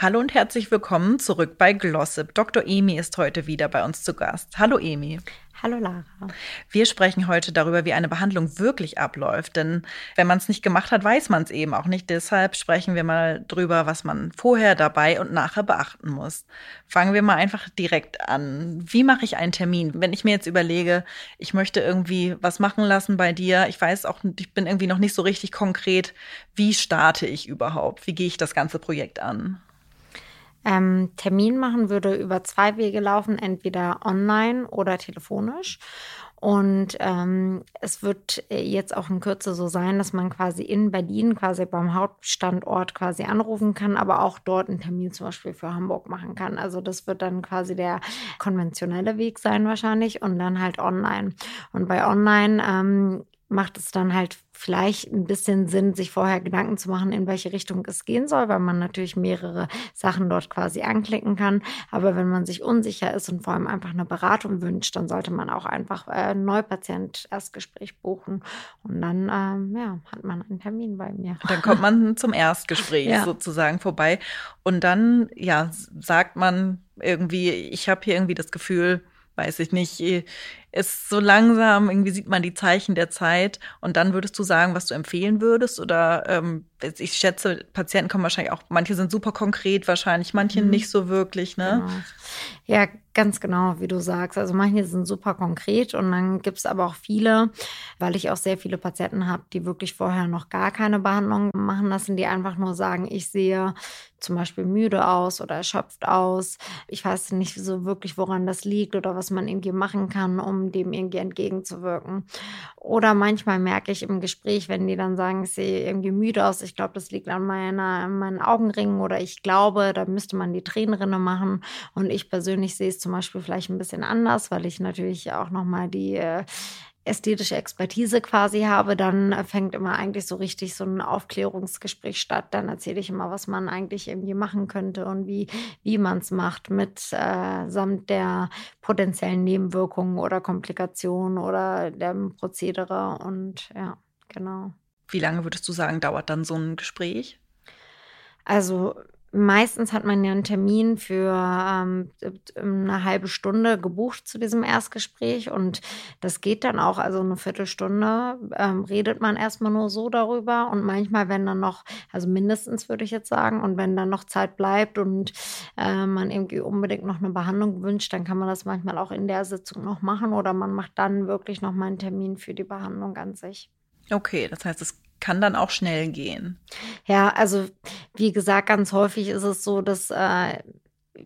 Hallo und herzlich willkommen zurück bei Glossip. Dr. Emi ist heute wieder bei uns zu Gast. Hallo Emi. Hallo Lara. Wir sprechen heute darüber, wie eine Behandlung wirklich abläuft. Denn wenn man es nicht gemacht hat, weiß man es eben auch nicht. Deshalb sprechen wir mal drüber, was man vorher, dabei und nachher beachten muss. Fangen wir mal einfach direkt an. Wie mache ich einen Termin? Wenn ich mir jetzt überlege, ich möchte irgendwie was machen lassen bei dir, ich weiß auch, ich bin irgendwie noch nicht so richtig konkret, wie starte ich überhaupt? Wie gehe ich das ganze Projekt an? Ähm, Termin machen würde über zwei Wege laufen, entweder online oder telefonisch. Und ähm, es wird jetzt auch in Kürze so sein, dass man quasi in Berlin, quasi beim Hauptstandort quasi anrufen kann, aber auch dort einen Termin zum Beispiel für Hamburg machen kann. Also das wird dann quasi der konventionelle Weg sein wahrscheinlich und dann halt online. Und bei online ähm, macht es dann halt vielleicht ein bisschen Sinn, sich vorher Gedanken zu machen, in welche Richtung es gehen soll, weil man natürlich mehrere Sachen dort quasi anklicken kann. Aber wenn man sich unsicher ist und vor allem einfach eine Beratung wünscht, dann sollte man auch einfach äh, Neupatient Erstgespräch buchen und dann ähm, ja, hat man einen Termin bei mir. Dann kommt man zum Erstgespräch ja. sozusagen vorbei und dann ja sagt man irgendwie, ich habe hier irgendwie das Gefühl, weiß ich nicht, ist so langsam, irgendwie sieht man die Zeichen der Zeit und dann würdest du sagen, was du empfehlen würdest? Oder ähm, ich schätze, Patienten kommen wahrscheinlich auch, manche sind super konkret wahrscheinlich, manche mhm. nicht so wirklich, ne? Genau. Ja, ganz genau, wie du sagst. Also manche sind super konkret und dann gibt es aber auch viele, weil ich auch sehr viele Patienten habe, die wirklich vorher noch gar keine Behandlung machen lassen, die einfach nur sagen, ich sehe zum Beispiel müde aus oder erschöpft aus. Ich weiß nicht so wirklich, woran das liegt oder was man irgendwie machen kann, um dem irgendwie entgegenzuwirken. Oder manchmal merke ich im Gespräch, wenn die dann sagen, ich sehe irgendwie müde aus, ich glaube, das liegt an meiner, meinen Augenringen oder ich glaube, da müsste man die Tränenrinne machen. Und ich persönlich sehe es zum Beispiel vielleicht ein bisschen anders, weil ich natürlich auch nochmal die äh, ästhetische Expertise quasi habe, dann fängt immer eigentlich so richtig so ein Aufklärungsgespräch statt. Dann erzähle ich immer, was man eigentlich irgendwie machen könnte und wie, wie man es macht mit äh, samt der potenziellen Nebenwirkungen oder Komplikationen oder dem Prozedere und ja, genau. Wie lange würdest du sagen, dauert dann so ein Gespräch? Also Meistens hat man ja einen Termin für ähm, eine halbe Stunde gebucht zu diesem Erstgespräch und das geht dann auch, also eine Viertelstunde ähm, redet man erstmal nur so darüber und manchmal, wenn dann noch, also mindestens würde ich jetzt sagen, und wenn dann noch Zeit bleibt und äh, man irgendwie unbedingt noch eine Behandlung wünscht, dann kann man das manchmal auch in der Sitzung noch machen oder man macht dann wirklich noch mal einen Termin für die Behandlung an sich. Okay, das heißt, es kann dann auch schnell gehen. Ja, also wie gesagt, ganz häufig ist es so, dass äh,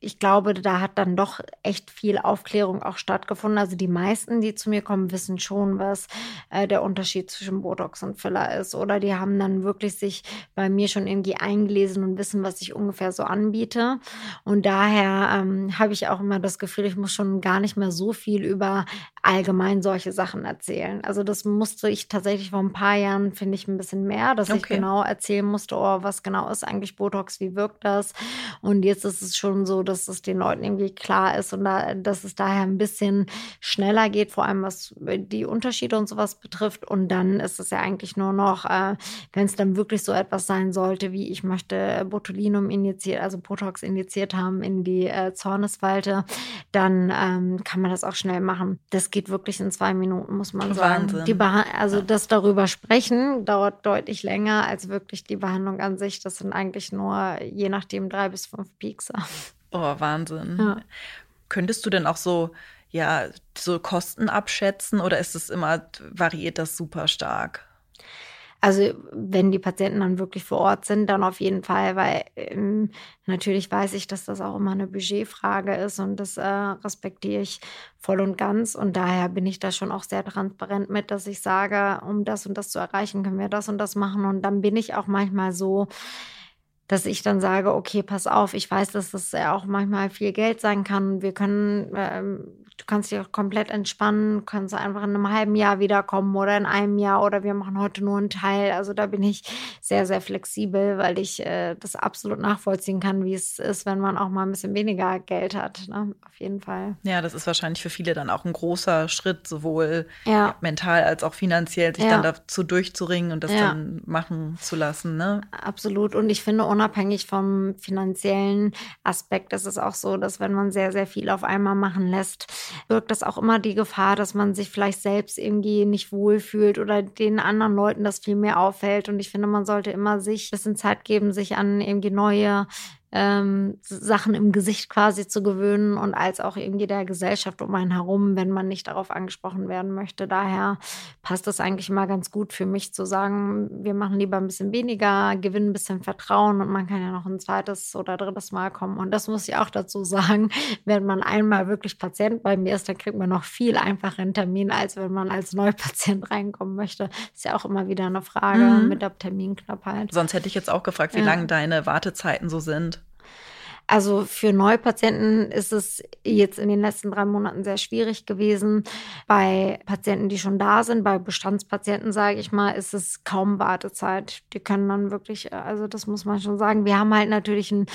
ich glaube, da hat dann doch echt viel Aufklärung auch stattgefunden. Also die meisten, die zu mir kommen, wissen schon, was äh, der Unterschied zwischen Botox und Filler ist. Oder die haben dann wirklich sich bei mir schon irgendwie eingelesen und wissen, was ich ungefähr so anbiete. Und daher ähm, habe ich auch immer das Gefühl, ich muss schon gar nicht mehr so viel über allgemein solche Sachen erzählen. Also das musste ich tatsächlich vor ein paar Jahren, finde ich, ein bisschen mehr, dass okay. ich genau erzählen musste, oh, was genau ist eigentlich Botox, wie wirkt das? Und jetzt ist es schon so, so, dass es den Leuten irgendwie klar ist und da, dass es daher ein bisschen schneller geht, vor allem was die Unterschiede und sowas betrifft. Und dann ist es ja eigentlich nur noch, äh, wenn es dann wirklich so etwas sein sollte, wie ich möchte Botulinum injiziert, also Botox injiziert haben in die äh, Zornesfalte, dann ähm, kann man das auch schnell machen. Das geht wirklich in zwei Minuten, muss man sagen. Die also das darüber sprechen dauert deutlich länger als wirklich die Behandlung an sich. Das sind eigentlich nur je nachdem drei bis fünf Piekser. Oh, Wahnsinn. Ja. Könntest du denn auch so, ja, so Kosten abschätzen oder ist es immer, variiert das super stark? Also wenn die Patienten dann wirklich vor Ort sind, dann auf jeden Fall, weil ähm, natürlich weiß ich, dass das auch immer eine Budgetfrage ist und das äh, respektiere ich voll und ganz. Und daher bin ich da schon auch sehr transparent mit, dass ich sage, um das und das zu erreichen, können wir das und das machen. Und dann bin ich auch manchmal so, dass ich dann sage, okay, pass auf, ich weiß, dass das ja auch manchmal viel Geld sein kann. Wir können ähm, du kannst dich auch komplett entspannen, kannst einfach in einem halben Jahr wiederkommen oder in einem Jahr oder wir machen heute nur einen Teil. Also da bin ich sehr, sehr flexibel, weil ich äh, das absolut nachvollziehen kann, wie es ist, wenn man auch mal ein bisschen weniger Geld hat. Ne? Auf jeden Fall. Ja, das ist wahrscheinlich für viele dann auch ein großer Schritt, sowohl ja. mental als auch finanziell, sich ja. dann dazu durchzuringen und das ja. dann machen zu lassen. Ne? Absolut. Und ich finde, unabhängig vom finanziellen Aspekt ist es auch so, dass wenn man sehr, sehr viel auf einmal machen lässt, birgt das auch immer die Gefahr, dass man sich vielleicht selbst irgendwie nicht wohlfühlt oder den anderen Leuten das viel mehr auffällt. Und ich finde, man sollte immer sich ein bisschen Zeit geben, sich an irgendwie neue ähm, Sachen im Gesicht quasi zu gewöhnen und als auch irgendwie der Gesellschaft um einen herum, wenn man nicht darauf angesprochen werden möchte. Daher passt es eigentlich immer ganz gut für mich zu sagen, wir machen lieber ein bisschen weniger, gewinnen ein bisschen Vertrauen und man kann ja noch ein zweites oder drittes Mal kommen. Und das muss ich auch dazu sagen, wenn man einmal wirklich Patient bei mir ist, dann kriegt man noch viel einfacher einen Termin, als wenn man als Neupatient reinkommen möchte. Ist ja auch immer wieder eine Frage mhm. mit der Terminknappheit. Sonst hätte ich jetzt auch gefragt, wie ja. lang deine Wartezeiten so sind. Also für Neupatienten ist es jetzt in den letzten drei Monaten sehr schwierig gewesen. Bei Patienten, die schon da sind, bei Bestandspatienten, sage ich mal, ist es kaum Wartezeit. Die können dann wirklich, also das muss man schon sagen. Wir haben halt natürlich ein,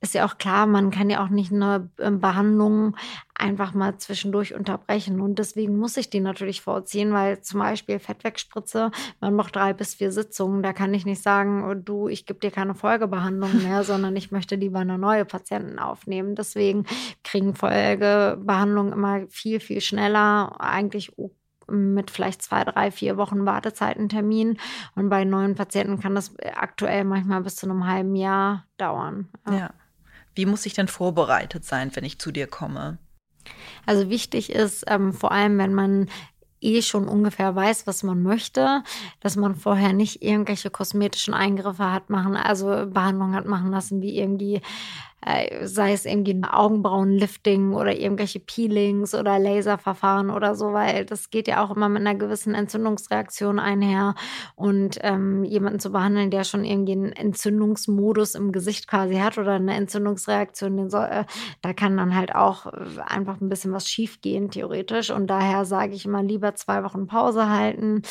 ist ja auch klar, man kann ja auch nicht eine ähm, Behandlung einfach mal zwischendurch unterbrechen. Und deswegen muss ich die natürlich vorziehen, weil zum Beispiel Fettwegspritze, man macht drei bis vier Sitzungen. Da kann ich nicht sagen, oh, du, ich gebe dir keine Folgebehandlung mehr, sondern ich möchte lieber eine neue Patienten aufnehmen. Deswegen kriegen Folgebehandlungen immer viel, viel schneller, eigentlich mit vielleicht zwei, drei, vier Wochen Wartezeitentermin. Und bei neuen Patienten kann das aktuell manchmal bis zu einem halben Jahr dauern. Ja. ja. Wie muss ich denn vorbereitet sein, wenn ich zu dir komme? Also wichtig ist, ähm, vor allem wenn man eh schon ungefähr weiß, was man möchte, dass man vorher nicht irgendwelche kosmetischen Eingriffe hat machen, also Behandlungen hat machen lassen, wie irgendwie sei es irgendwie ein Augenbrauenlifting oder irgendwelche Peelings oder Laserverfahren oder so, weil das geht ja auch immer mit einer gewissen Entzündungsreaktion einher. Und ähm, jemanden zu behandeln, der schon irgendwie einen Entzündungsmodus im Gesicht quasi hat oder eine Entzündungsreaktion, den soll, äh, da kann dann halt auch äh, einfach ein bisschen was schiefgehen, theoretisch. Und daher sage ich immer lieber zwei Wochen Pause halten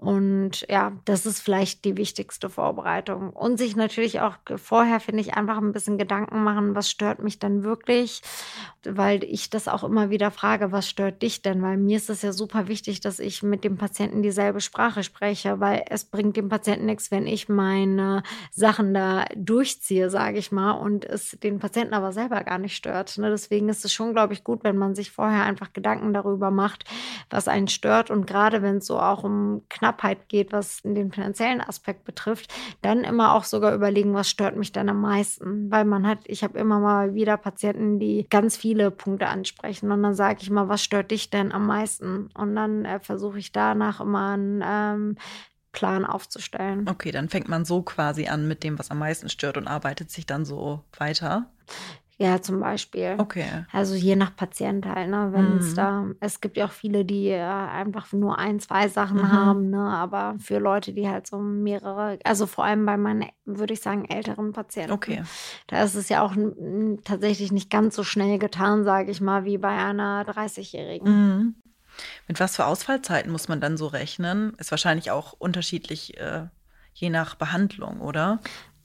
und ja, das ist vielleicht die wichtigste Vorbereitung. Und sich natürlich auch vorher, finde ich, einfach ein bisschen Gedanken machen, was stört mich denn wirklich? Weil ich das auch immer wieder frage, was stört dich denn? Weil mir ist es ja super wichtig, dass ich mit dem Patienten dieselbe Sprache spreche, weil es bringt dem Patienten nichts, wenn ich meine Sachen da durchziehe, sage ich mal, und es den Patienten aber selber gar nicht stört. Ne? Deswegen ist es schon, glaube ich, gut, wenn man sich vorher einfach Gedanken darüber macht, was einen stört. Und gerade wenn es so auch um knapp Knappheit geht, was den finanziellen Aspekt betrifft, dann immer auch sogar überlegen, was stört mich dann am meisten. Weil man hat, ich habe immer mal wieder Patienten, die ganz viele Punkte ansprechen und dann sage ich mal, was stört dich denn am meisten? Und dann äh, versuche ich danach immer einen ähm, Plan aufzustellen. Okay, dann fängt man so quasi an mit dem, was am meisten stört und arbeitet sich dann so weiter. Ja, zum Beispiel. Okay. Also je nach Patient halt, ne? Wenn mhm. es da, es gibt ja auch viele, die äh, einfach nur ein, zwei Sachen mhm. haben, ne? Aber für Leute, die halt so mehrere, also vor allem bei meinen, würde ich sagen, älteren Patienten. Okay. Da ist es ja auch tatsächlich nicht ganz so schnell getan, sage ich mal, wie bei einer 30-Jährigen. Mhm. Mit was für Ausfallzeiten muss man dann so rechnen? Ist wahrscheinlich auch unterschiedlich. Äh je nach Behandlung, oder?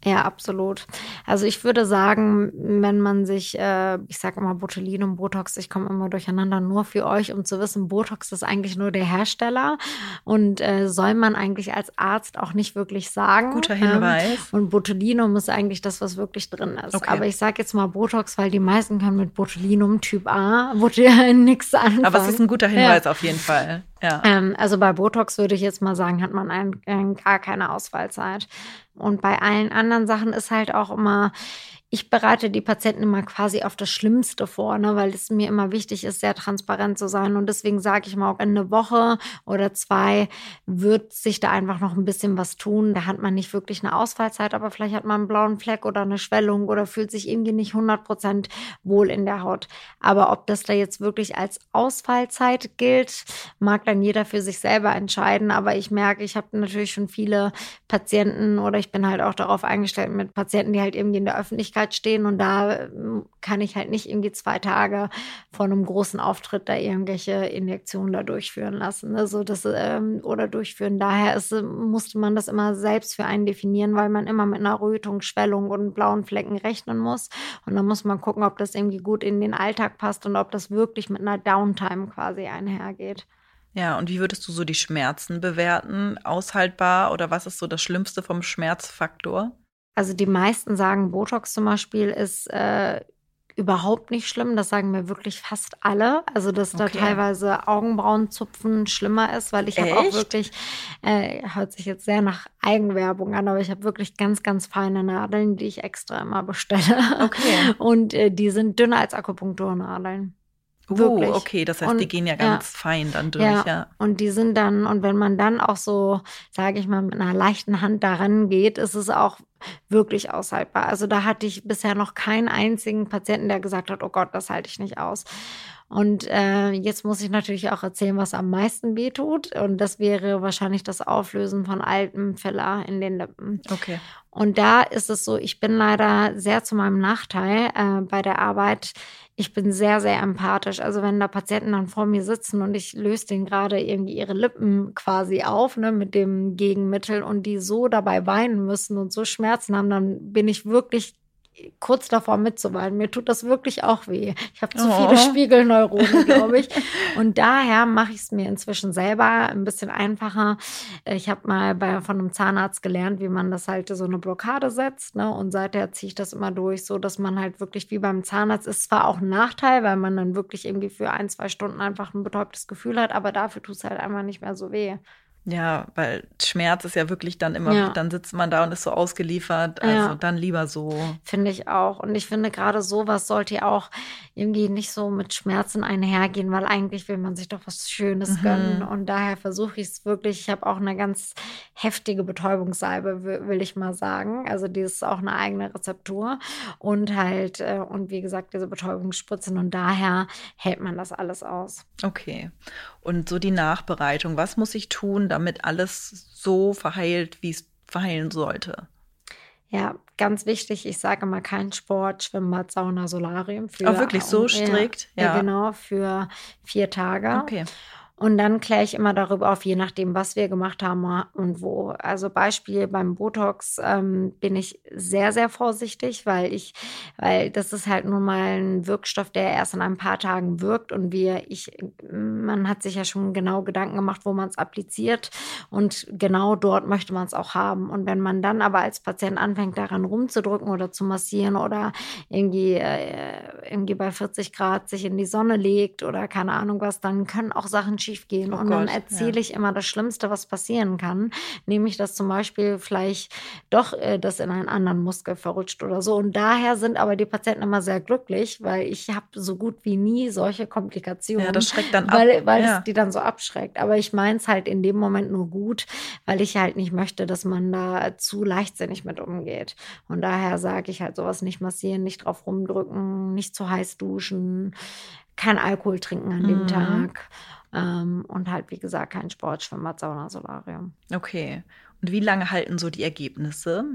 Ja, absolut. Also ich würde sagen, wenn man sich, äh, ich sage immer Botulinum, Botox, ich komme immer durcheinander, nur für euch, um zu wissen, Botox ist eigentlich nur der Hersteller und äh, soll man eigentlich als Arzt auch nicht wirklich sagen. Guter Hinweis. Ähm, und Botulinum ist eigentlich das, was wirklich drin ist. Okay. Aber ich sage jetzt mal Botox, weil die meisten können mit Botulinum Typ A nichts anfangen. Aber es ist ein guter Hinweis ja. auf jeden Fall. Ähm, also bei Botox würde ich jetzt mal sagen, hat man ein, ein, gar keine Ausfallzeit. Und bei allen anderen Sachen ist halt auch immer, ich bereite die Patienten immer quasi auf das Schlimmste vor, ne, weil es mir immer wichtig ist, sehr transparent zu sein. Und deswegen sage ich mal, auch in eine Woche oder zwei wird sich da einfach noch ein bisschen was tun. Da hat man nicht wirklich eine Ausfallzeit, aber vielleicht hat man einen blauen Fleck oder eine Schwellung oder fühlt sich irgendwie nicht 100 Prozent wohl in der Haut. Aber ob das da jetzt wirklich als Ausfallzeit gilt, mag dann jeder für sich selber entscheiden. Aber ich merke, ich habe natürlich schon viele Patienten oder ich bin halt auch darauf eingestellt mit Patienten, die halt irgendwie in der Öffentlichkeit Öffentlichkeit stehen und da ähm, kann ich halt nicht irgendwie zwei Tage vor einem großen Auftritt da irgendwelche Injektionen da durchführen lassen. Also das, ähm, oder durchführen. Daher ist, musste man das immer selbst für einen definieren, weil man immer mit einer Rötung, Schwellung und blauen Flecken rechnen muss. Und dann muss man gucken, ob das irgendwie gut in den Alltag passt und ob das wirklich mit einer Downtime quasi einhergeht. Ja, und wie würdest du so die Schmerzen bewerten? Aushaltbar oder was ist so das Schlimmste vom Schmerzfaktor? Also die meisten sagen, Botox zum Beispiel ist äh, überhaupt nicht schlimm. Das sagen mir wirklich fast alle. Also dass okay. da teilweise Augenbrauenzupfen schlimmer ist, weil ich habe auch wirklich, äh, hört sich jetzt sehr nach Eigenwerbung an, aber ich habe wirklich ganz, ganz feine Nadeln, die ich extra immer bestelle. Okay. Und äh, die sind dünner als Akupunkturnadeln. Wirklich. Oh, okay, das heißt, und, die gehen ja ganz ja, fein dann durch, ja. ja. Und die sind dann, und wenn man dann auch so, sage ich mal, mit einer leichten Hand daran geht, ist es auch wirklich aushaltbar. Also da hatte ich bisher noch keinen einzigen Patienten, der gesagt hat, oh Gott, das halte ich nicht aus. Und äh, jetzt muss ich natürlich auch erzählen, was am meisten wehtut. Und das wäre wahrscheinlich das Auflösen von altem Filler in den Lippen. Okay. Und da ist es so, ich bin leider sehr zu meinem Nachteil äh, bei der Arbeit. Ich bin sehr, sehr empathisch. Also wenn da Patienten dann vor mir sitzen und ich löse denen gerade irgendwie ihre Lippen quasi auf, ne, mit dem Gegenmittel und die so dabei weinen müssen und so Schmerzen haben, dann bin ich wirklich kurz davor mitzuweinen. Mir tut das wirklich auch weh. Ich habe zu oh. viele Spiegelneuronen, glaube ich. Und daher mache ich es mir inzwischen selber ein bisschen einfacher. Ich habe mal bei, von einem Zahnarzt gelernt, wie man das halt so eine Blockade setzt. Ne? Und seither ziehe ich das immer durch, so dass man halt wirklich wie beim Zahnarzt ist zwar auch ein Nachteil, weil man dann wirklich irgendwie für ein, zwei Stunden einfach ein betäubtes Gefühl hat, aber dafür tut es halt einfach nicht mehr so weh. Ja, weil Schmerz ist ja wirklich dann immer, ja. dann sitzt man da und ist so ausgeliefert. Also ja. dann lieber so. Finde ich auch. Und ich finde gerade sowas sollte ja auch irgendwie nicht so mit Schmerzen einhergehen, weil eigentlich will man sich doch was Schönes mhm. gönnen. Und daher versuche ich es wirklich. Ich habe auch eine ganz heftige Betäubungssalbe, will ich mal sagen. Also die ist auch eine eigene Rezeptur. Und halt, äh, und wie gesagt, diese Betäubungsspritzen. Und daher hält man das alles aus. Okay. Und so die Nachbereitung. Was muss ich tun, damit alles so verheilt, wie es verheilen sollte? Ja, ganz wichtig, ich sage mal kein Sport, Schwimmbad, Sauna, Solarium. Für, Auch wirklich so strikt? Ja, ja, genau, für vier Tage. Okay. Und dann kläre ich immer darüber auf, je nachdem, was wir gemacht haben und wo. Also Beispiel beim Botox ähm, bin ich sehr, sehr vorsichtig, weil ich, weil das ist halt nun mal ein Wirkstoff, der erst in ein paar Tagen wirkt und wir, ich, man hat sich ja schon genau Gedanken gemacht, wo man es appliziert und genau dort möchte man es auch haben. Und wenn man dann aber als Patient anfängt, daran rumzudrücken oder zu massieren oder irgendwie, äh, irgendwie bei 40 Grad sich in die Sonne legt oder keine Ahnung was, dann können auch Sachen schief gehen. Oh und Gott, dann erzähle ja. ich immer das Schlimmste, was passieren kann. Nämlich, dass zum Beispiel vielleicht doch äh, das in einen anderen Muskel verrutscht oder so. Und daher sind aber die Patienten immer sehr glücklich, weil ich habe so gut wie nie solche Komplikationen. Ja, das schreckt dann ab. Weil, weil ja. es die dann so abschreckt. Aber ich meine es halt in dem Moment nur gut, weil ich halt nicht möchte, dass man da zu leichtsinnig mit umgeht. Und daher sage ich halt sowas nicht massieren, nicht drauf rumdrücken, nicht zu heiß duschen, kein Alkohol trinken an dem mhm. Tag. Ähm, und halt, wie gesagt, kein Sport, Schwimmbad, Sauna, Solarium. Okay. Und wie lange halten so die Ergebnisse?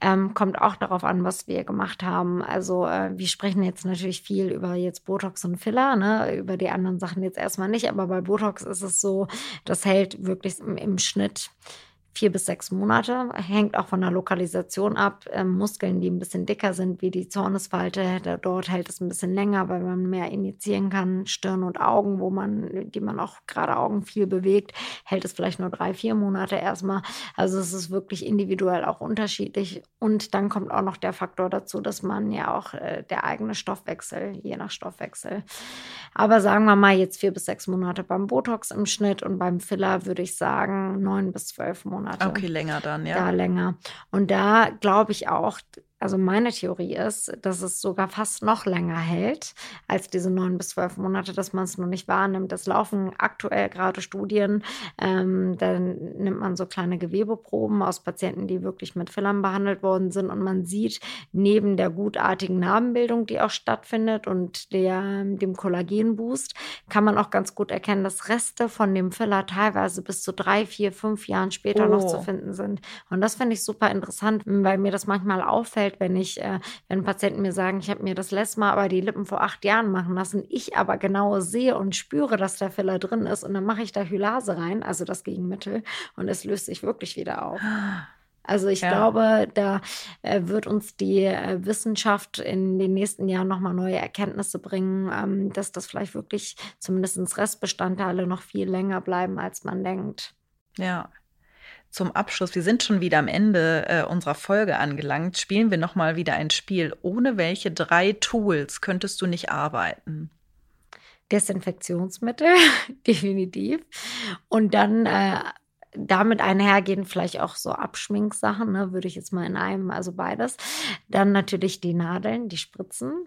Ähm, kommt auch darauf an, was wir gemacht haben. Also äh, wir sprechen jetzt natürlich viel über jetzt Botox und Filler, ne? über die anderen Sachen jetzt erstmal nicht, aber bei Botox ist es so, das hält wirklich im, im Schnitt vier bis sechs Monate. Hängt auch von der Lokalisation ab. Ähm, Muskeln, die ein bisschen dicker sind, wie die Zornesfalte, dort hält es ein bisschen länger, weil man mehr injizieren kann. Stirn und Augen, wo man, die man auch gerade Augen viel bewegt, hält es vielleicht nur drei, vier Monate erstmal. Also es ist wirklich individuell auch unterschiedlich. Und dann kommt auch noch der Faktor dazu, dass man ja auch äh, der eigene Stoffwechsel, je nach Stoffwechsel. Aber sagen wir mal jetzt vier bis sechs Monate beim Botox im Schnitt und beim Filler würde ich sagen neun bis zwölf Monate. Okay, länger dann, ja. Da länger. Und da glaube ich auch, also meine Theorie ist, dass es sogar fast noch länger hält als diese neun bis zwölf Monate, dass man es noch nicht wahrnimmt. Es laufen aktuell gerade Studien, ähm, dann nimmt man so kleine Gewebeproben aus Patienten, die wirklich mit Fillern behandelt worden sind und man sieht neben der gutartigen Narbenbildung, die auch stattfindet und der, dem Kollagenboost, kann man auch ganz gut erkennen, dass Reste von dem Filler teilweise bis zu drei, vier, fünf Jahren später oh. noch zu oh. finden sind. Und das finde ich super interessant, weil mir das manchmal auffällt, auffällt, wenn ich, äh, wenn Patienten mir sagen, ich habe mir das letzte Mal aber die Lippen vor acht Jahren machen lassen, ich aber genau sehe und spüre, dass der Filler drin ist und dann mache ich da Hylase rein, also das Gegenmittel, und es löst sich wirklich wieder auf. Also ich ja. glaube, da äh, wird uns die äh, Wissenschaft in den nächsten Jahren nochmal neue Erkenntnisse bringen, ähm, dass das vielleicht wirklich zumindest Restbestandteile noch viel länger bleiben, als man denkt. Ja, zum Abschluss, wir sind schon wieder am Ende äh, unserer Folge angelangt, spielen wir nochmal wieder ein Spiel. Ohne welche drei Tools könntest du nicht arbeiten? Desinfektionsmittel, definitiv. Und dann äh, damit einhergehen vielleicht auch so Abschminksachen, ne, würde ich jetzt mal in einem, also beides. Dann natürlich die Nadeln, die Spritzen.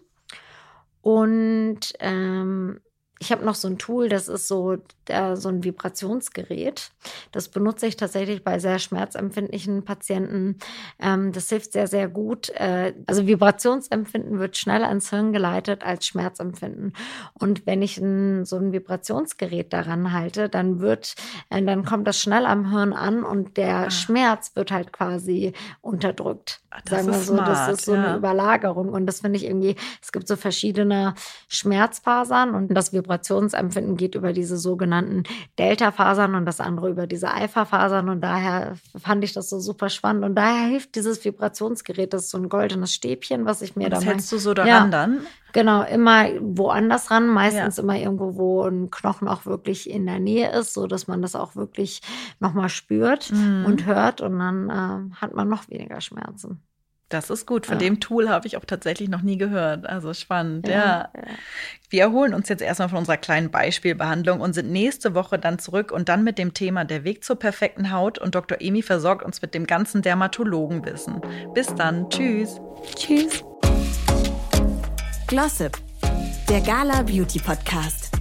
Und ähm, ich habe noch so ein Tool, das ist so, äh, so ein Vibrationsgerät. Das benutze ich tatsächlich bei sehr schmerzempfindlichen Patienten. Ähm, das hilft sehr, sehr gut. Äh, also Vibrationsempfinden wird schneller ins Hirn geleitet als Schmerzempfinden. Und wenn ich ein, so ein Vibrationsgerät daran halte, dann wird, äh, dann kommt das schnell am Hirn an und der ah. Schmerz wird halt quasi unterdrückt. Ah, das sagen wir so, smart, das ist so ja. eine Überlagerung. Und das finde ich irgendwie, es gibt so verschiedene Schmerzfasern und das Vibrationsgerät Vibrationsempfinden geht über diese sogenannten Delta-Fasern und das andere über diese Alpha-Fasern. Und daher fand ich das so super spannend. Und daher hilft dieses Vibrationsgerät, das ist so ein goldenes Stäbchen, was ich mir und da das hältst du so daran ja, dann? Genau, immer woanders ran, meistens ja. immer irgendwo, wo ein Knochen auch wirklich in der Nähe ist, so dass man das auch wirklich nochmal spürt mhm. und hört und dann äh, hat man noch weniger Schmerzen. Das ist gut. Von ja. dem Tool habe ich auch tatsächlich noch nie gehört. Also spannend, ja, ja. ja. Wir erholen uns jetzt erstmal von unserer kleinen Beispielbehandlung und sind nächste Woche dann zurück und dann mit dem Thema der Weg zur perfekten Haut. Und Dr. Emi versorgt uns mit dem ganzen Dermatologenwissen. Bis dann. Tschüss. Tschüss. Glossip, der Gala Beauty Podcast.